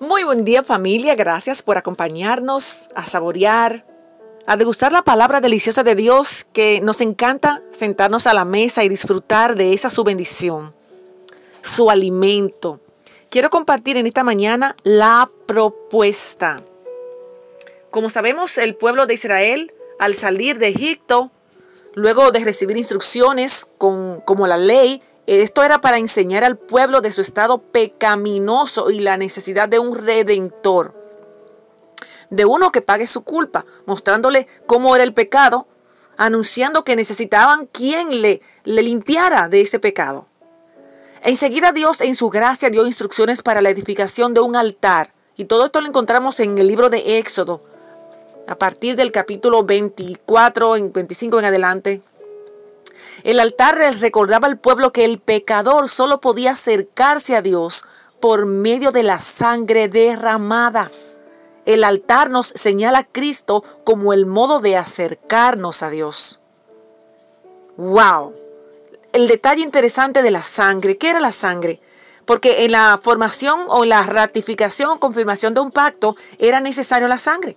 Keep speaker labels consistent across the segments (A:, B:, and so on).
A: Muy buen día familia, gracias por acompañarnos a saborear, a degustar la palabra deliciosa de Dios que nos encanta sentarnos a la mesa y disfrutar de esa su bendición, su alimento. Quiero compartir en esta mañana la propuesta. Como sabemos, el pueblo de Israel, al salir de Egipto, luego de recibir instrucciones con, como la ley, esto era para enseñar al pueblo de su estado pecaminoso y la necesidad de un redentor, de uno que pague su culpa, mostrándole cómo era el pecado, anunciando que necesitaban quien le, le limpiara de ese pecado. Enseguida Dios en su gracia dio instrucciones para la edificación de un altar. Y todo esto lo encontramos en el libro de Éxodo, a partir del capítulo 24, en 25 en adelante. El altar recordaba al pueblo que el pecador solo podía acercarse a Dios por medio de la sangre derramada. El altar nos señala a Cristo como el modo de acercarnos a Dios. ¡Wow! El detalle interesante de la sangre. ¿Qué era la sangre? Porque en la formación o la ratificación o confirmación de un pacto era necesario la sangre.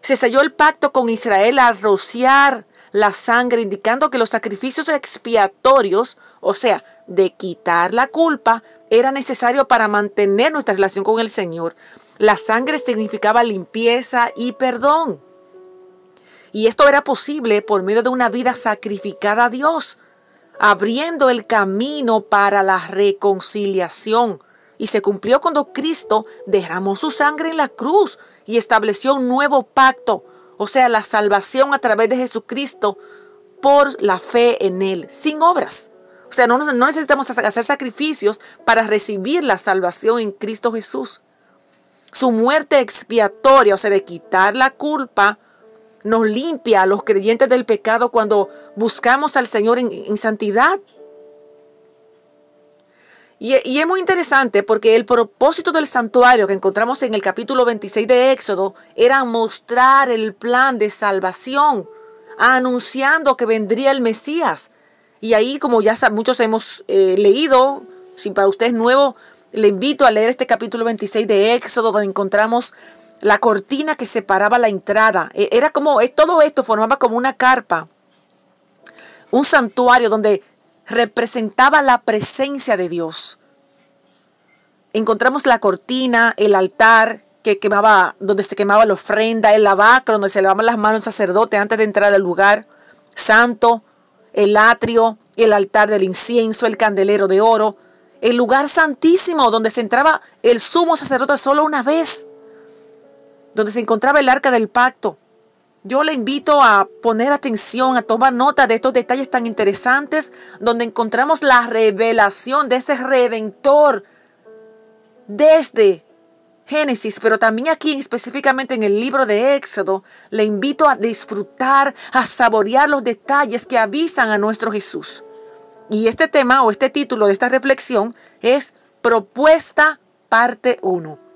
A: Se selló el pacto con Israel al rociar la sangre, indicando que los sacrificios expiatorios, o sea, de quitar la culpa, era necesario para mantener nuestra relación con el Señor. La sangre significaba limpieza y perdón. Y esto era posible por medio de una vida sacrificada a Dios, abriendo el camino para la reconciliación. Y se cumplió cuando Cristo derramó su sangre en la cruz y estableció un nuevo pacto o sea, la salvación a través de Jesucristo por la fe en Él, sin obras. O sea, no, necesitamos hacer sacrificios para recibir la salvación en Cristo Jesús. Su muerte expiatoria, o sea, de quitar la culpa, nos limpia a los creyentes del pecado cuando buscamos al Señor en santidad. Y, es muy interesante porque el propósito del santuario que encontramos en el capítulo 26 de Éxodo era mostrar el plan de salvación, anunciando que vendría el Mesías. Y ahí, como ya muchos hemos eh, leído, si para usted es nuevo, le invito a leer este capítulo 26 de Éxodo, donde encontramos la cortina que separaba la entrada. E, era como, todo esto formaba como una carpa, un santuario donde representaba la presencia de Dios. Encontramos la cortina, el altar que quemaba, donde se quemaba la ofrenda, el lavacro, donde se lavaban las manos el sacerdote antes de entrar al lugar santo, el atrio, el altar del incienso, el candelero de oro, el lugar santísimo donde se entraba el sumo sacerdote solo una vez, donde se encontraba el arca del pacto, yo le invito a poner atención, a tomar nota de estos detalles tan interesantes, donde encontramos la revelación de ese redentor desde Génesis, pero también aquí específicamente en el libro de Éxodo, le invito a disfrutar, a saborear los detalles que avisan a nuestro Jesús. Y este tema o este título de esta reflexión es Propuesta parte 1.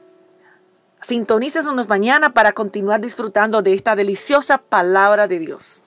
A: Sintonícenos mañana para continuar disfrutando de esta deliciosa palabra de Dios.